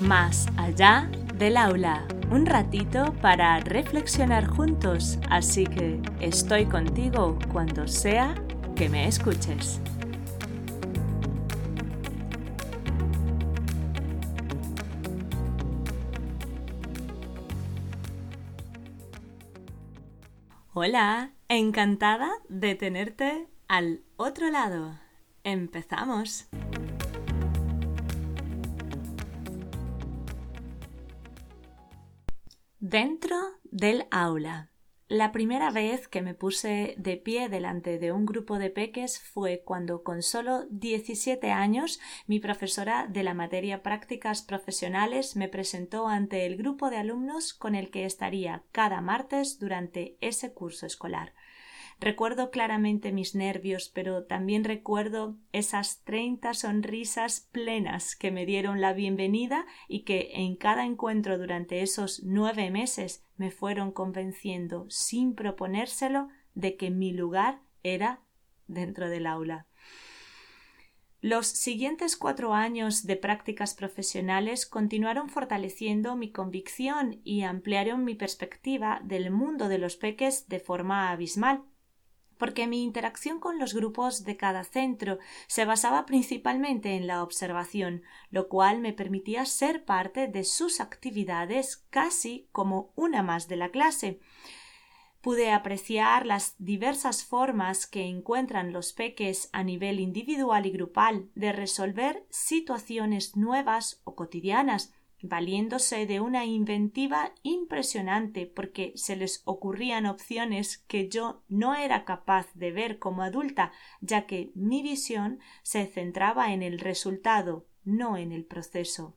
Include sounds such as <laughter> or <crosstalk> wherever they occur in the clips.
Más allá del aula, un ratito para reflexionar juntos, así que estoy contigo cuando sea que me escuches. Hola, encantada de tenerte al otro lado. Empezamos. Dentro del aula. La primera vez que me puse de pie delante de un grupo de peques fue cuando con solo 17 años mi profesora de la materia prácticas profesionales me presentó ante el grupo de alumnos con el que estaría cada martes durante ese curso escolar. Recuerdo claramente mis nervios, pero también recuerdo esas treinta sonrisas plenas que me dieron la bienvenida y que en cada encuentro durante esos nueve meses me fueron convenciendo, sin proponérselo, de que mi lugar era dentro del aula. Los siguientes cuatro años de prácticas profesionales continuaron fortaleciendo mi convicción y ampliaron mi perspectiva del mundo de los peques de forma abismal porque mi interacción con los grupos de cada centro se basaba principalmente en la observación, lo cual me permitía ser parte de sus actividades casi como una más de la clase. Pude apreciar las diversas formas que encuentran los peques a nivel individual y grupal de resolver situaciones nuevas o cotidianas, valiéndose de una inventiva impresionante porque se les ocurrían opciones que yo no era capaz de ver como adulta, ya que mi visión se centraba en el resultado, no en el proceso.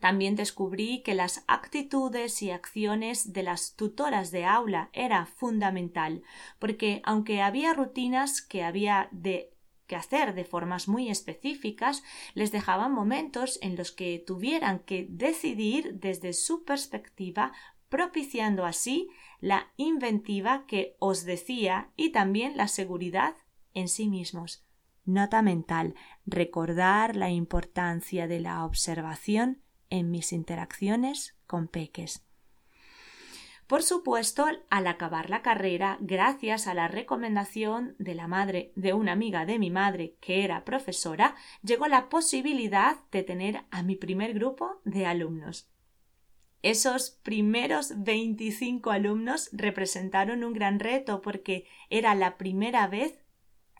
También descubrí que las actitudes y acciones de las tutoras de aula era fundamental, porque aunque había rutinas que había de que hacer de formas muy específicas, les dejaban momentos en los que tuvieran que decidir desde su perspectiva, propiciando así la inventiva que os decía y también la seguridad en sí mismos. Nota mental. Recordar la importancia de la observación en mis interacciones con peques. Por supuesto, al acabar la carrera, gracias a la recomendación de la madre de una amiga de mi madre, que era profesora, llegó la posibilidad de tener a mi primer grupo de alumnos. Esos primeros 25 alumnos representaron un gran reto porque era la primera vez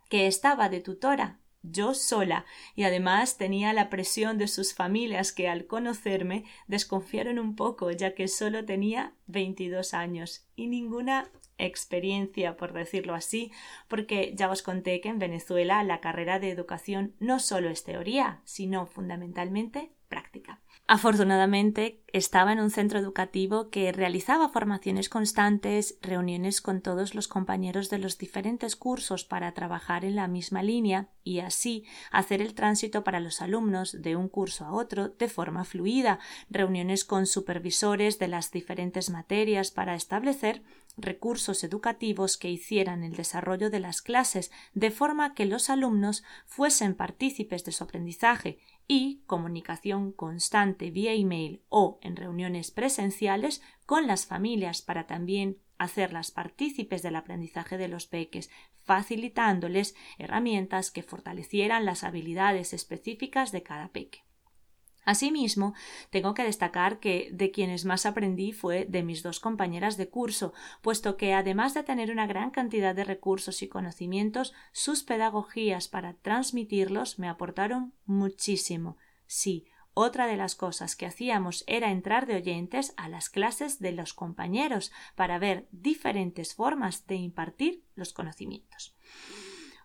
que estaba de tutora yo sola, y además tenía la presión de sus familias que al conocerme desconfiaron un poco, ya que solo tenía veintidós años y ninguna experiencia, por decirlo así, porque ya os conté que en Venezuela la carrera de educación no solo es teoría, sino fundamentalmente práctica. Afortunadamente estaba en un centro educativo que realizaba formaciones constantes, reuniones con todos los compañeros de los diferentes cursos para trabajar en la misma línea y así hacer el tránsito para los alumnos de un curso a otro de forma fluida, reuniones con supervisores de las diferentes materias para establecer recursos educativos que hicieran el desarrollo de las clases de forma que los alumnos fuesen partícipes de su aprendizaje y comunicación constante vía email o en reuniones presenciales con las familias para también hacerlas partícipes del aprendizaje de los peques, facilitándoles herramientas que fortalecieran las habilidades específicas de cada peque. Asimismo, tengo que destacar que de quienes más aprendí fue de mis dos compañeras de curso, puesto que además de tener una gran cantidad de recursos y conocimientos, sus pedagogías para transmitirlos me aportaron muchísimo. Sí, otra de las cosas que hacíamos era entrar de oyentes a las clases de los compañeros para ver diferentes formas de impartir los conocimientos.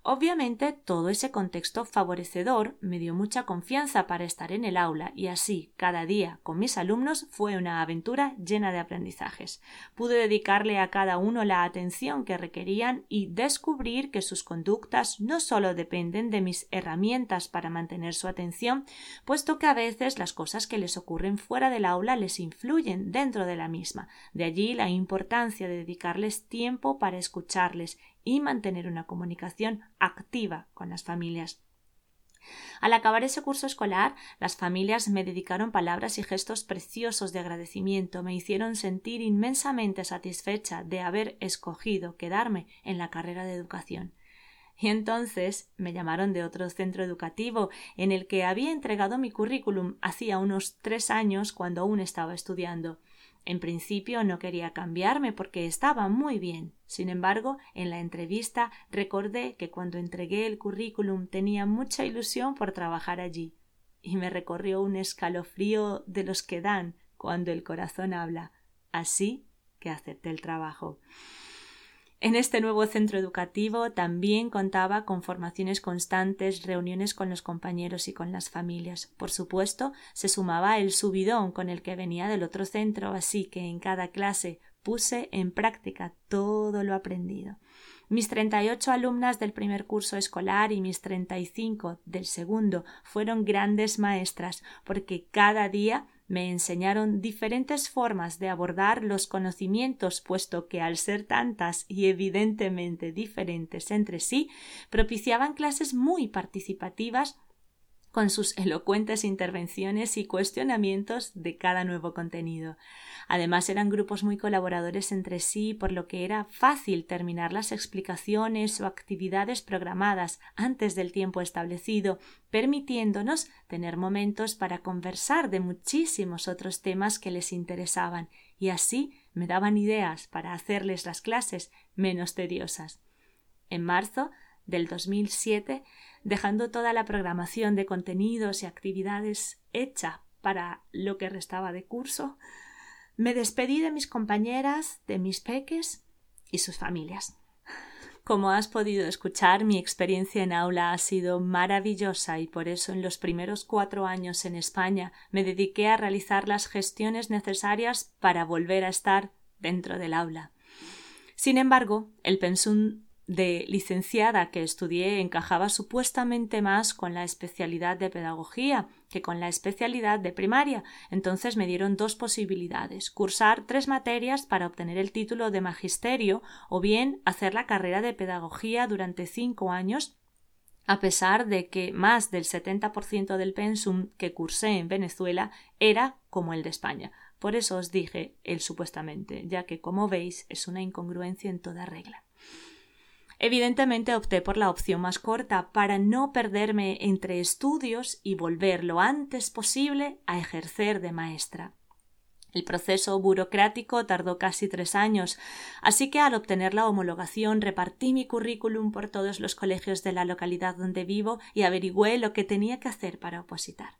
Obviamente todo ese contexto favorecedor me dio mucha confianza para estar en el aula y así cada día con mis alumnos fue una aventura llena de aprendizajes. Pude dedicarle a cada uno la atención que requerían y descubrir que sus conductas no solo dependen de mis herramientas para mantener su atención, puesto que a veces las cosas que les ocurren fuera del aula les influyen dentro de la misma. De allí la importancia de dedicarles tiempo para escucharles y mantener una comunicación activa con las familias. Al acabar ese curso escolar, las familias me dedicaron palabras y gestos preciosos de agradecimiento, me hicieron sentir inmensamente satisfecha de haber escogido quedarme en la carrera de educación. Y entonces me llamaron de otro centro educativo en el que había entregado mi currículum hacía unos tres años cuando aún estaba estudiando. En principio no quería cambiarme porque estaba muy bien. Sin embargo, en la entrevista recordé que cuando entregué el currículum tenía mucha ilusión por trabajar allí. Y me recorrió un escalofrío de los que dan cuando el corazón habla. Así que acepté el trabajo. En este nuevo centro educativo también contaba con formaciones constantes, reuniones con los compañeros y con las familias. Por supuesto, se sumaba el subidón con el que venía del otro centro, así que en cada clase puse en práctica todo lo aprendido. Mis treinta y ocho alumnas del primer curso escolar y mis treinta y cinco del segundo fueron grandes maestras, porque cada día me enseñaron diferentes formas de abordar los conocimientos, puesto que al ser tantas y evidentemente diferentes entre sí, propiciaban clases muy participativas con sus <laughs> elocuentes intervenciones y cuestionamientos de cada nuevo contenido. Además eran grupos muy colaboradores entre sí, por lo que era fácil terminar las explicaciones o actividades programadas antes del tiempo establecido, permitiéndonos tener momentos para conversar de muchísimos otros temas que les interesaban, y así me daban ideas para hacerles las clases menos tediosas. En marzo del 2007 dejando toda la programación de contenidos y actividades hecha para lo que restaba de curso, me despedí de mis compañeras, de mis peques y sus familias. Como has podido escuchar, mi experiencia en aula ha sido maravillosa y por eso en los primeros cuatro años en España me dediqué a realizar las gestiones necesarias para volver a estar dentro del aula. Sin embargo, el pensum de licenciada que estudié encajaba supuestamente más con la especialidad de pedagogía que con la especialidad de primaria. Entonces me dieron dos posibilidades cursar tres materias para obtener el título de magisterio o bien hacer la carrera de pedagogía durante cinco años a pesar de que más del 70% del pensum que cursé en Venezuela era como el de España. Por eso os dije el supuestamente, ya que como veis es una incongruencia en toda regla. Evidentemente opté por la opción más corta para no perderme entre estudios y volver lo antes posible a ejercer de maestra. El proceso burocrático tardó casi tres años, así que al obtener la homologación repartí mi currículum por todos los colegios de la localidad donde vivo y averigüé lo que tenía que hacer para opositar.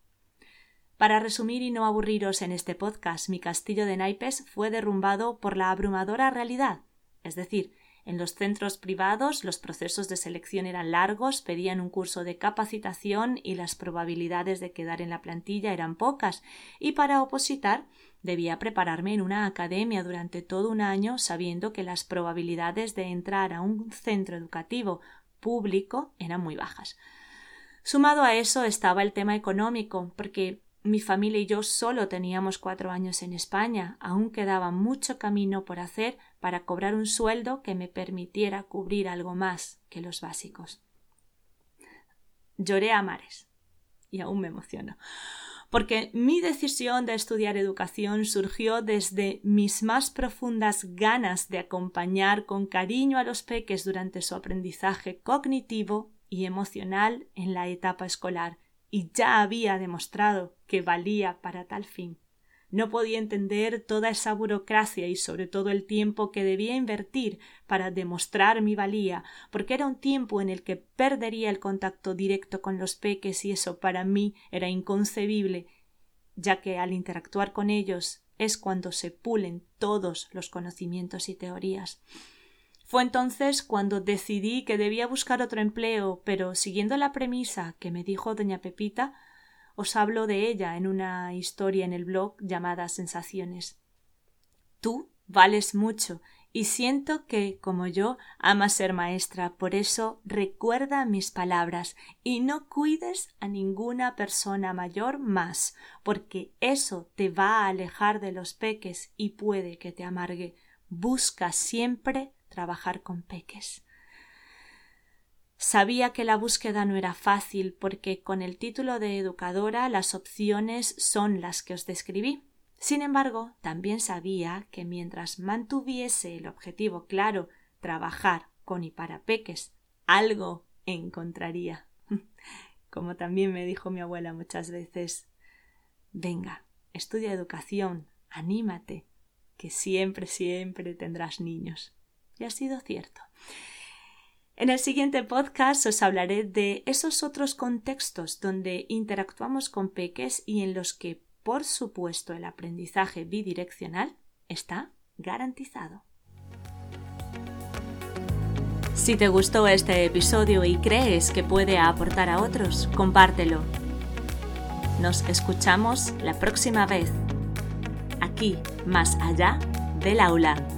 Para resumir y no aburriros en este podcast, mi castillo de naipes fue derrumbado por la abrumadora realidad, es decir, en los centros privados los procesos de selección eran largos, pedían un curso de capacitación y las probabilidades de quedar en la plantilla eran pocas, y para opositar debía prepararme en una academia durante todo un año sabiendo que las probabilidades de entrar a un centro educativo público eran muy bajas. Sumado a eso estaba el tema económico, porque mi familia y yo solo teníamos cuatro años en España, aún quedaba mucho camino por hacer para cobrar un sueldo que me permitiera cubrir algo más que los básicos. Lloré a mares y aún me emociono, porque mi decisión de estudiar educación surgió desde mis más profundas ganas de acompañar con cariño a los peques durante su aprendizaje cognitivo y emocional en la etapa escolar, y ya había demostrado que valía para tal fin. No podía entender toda esa burocracia y sobre todo el tiempo que debía invertir para demostrar mi valía, porque era un tiempo en el que perdería el contacto directo con los peques y eso para mí era inconcebible, ya que al interactuar con ellos es cuando se pulen todos los conocimientos y teorías. Fue entonces cuando decidí que debía buscar otro empleo, pero siguiendo la premisa que me dijo doña Pepita, os hablo de ella en una historia en el blog llamada Sensaciones. Tú vales mucho y siento que, como yo, amas ser maestra, por eso recuerda mis palabras y no cuides a ninguna persona mayor más, porque eso te va a alejar de los peques y puede que te amargue. Busca siempre trabajar con peques. Sabía que la búsqueda no era fácil porque con el título de educadora las opciones son las que os describí. Sin embargo, también sabía que mientras mantuviese el objetivo claro, trabajar con y para peques, algo encontraría. <laughs> Como también me dijo mi abuela muchas veces, venga, estudia educación, anímate, que siempre, siempre tendrás niños. Y ha sido cierto. En el siguiente podcast os hablaré de esos otros contextos donde interactuamos con peques y en los que, por supuesto, el aprendizaje bidireccional está garantizado. Si te gustó este episodio y crees que puede aportar a otros, compártelo. Nos escuchamos la próxima vez, aquí, más allá del aula.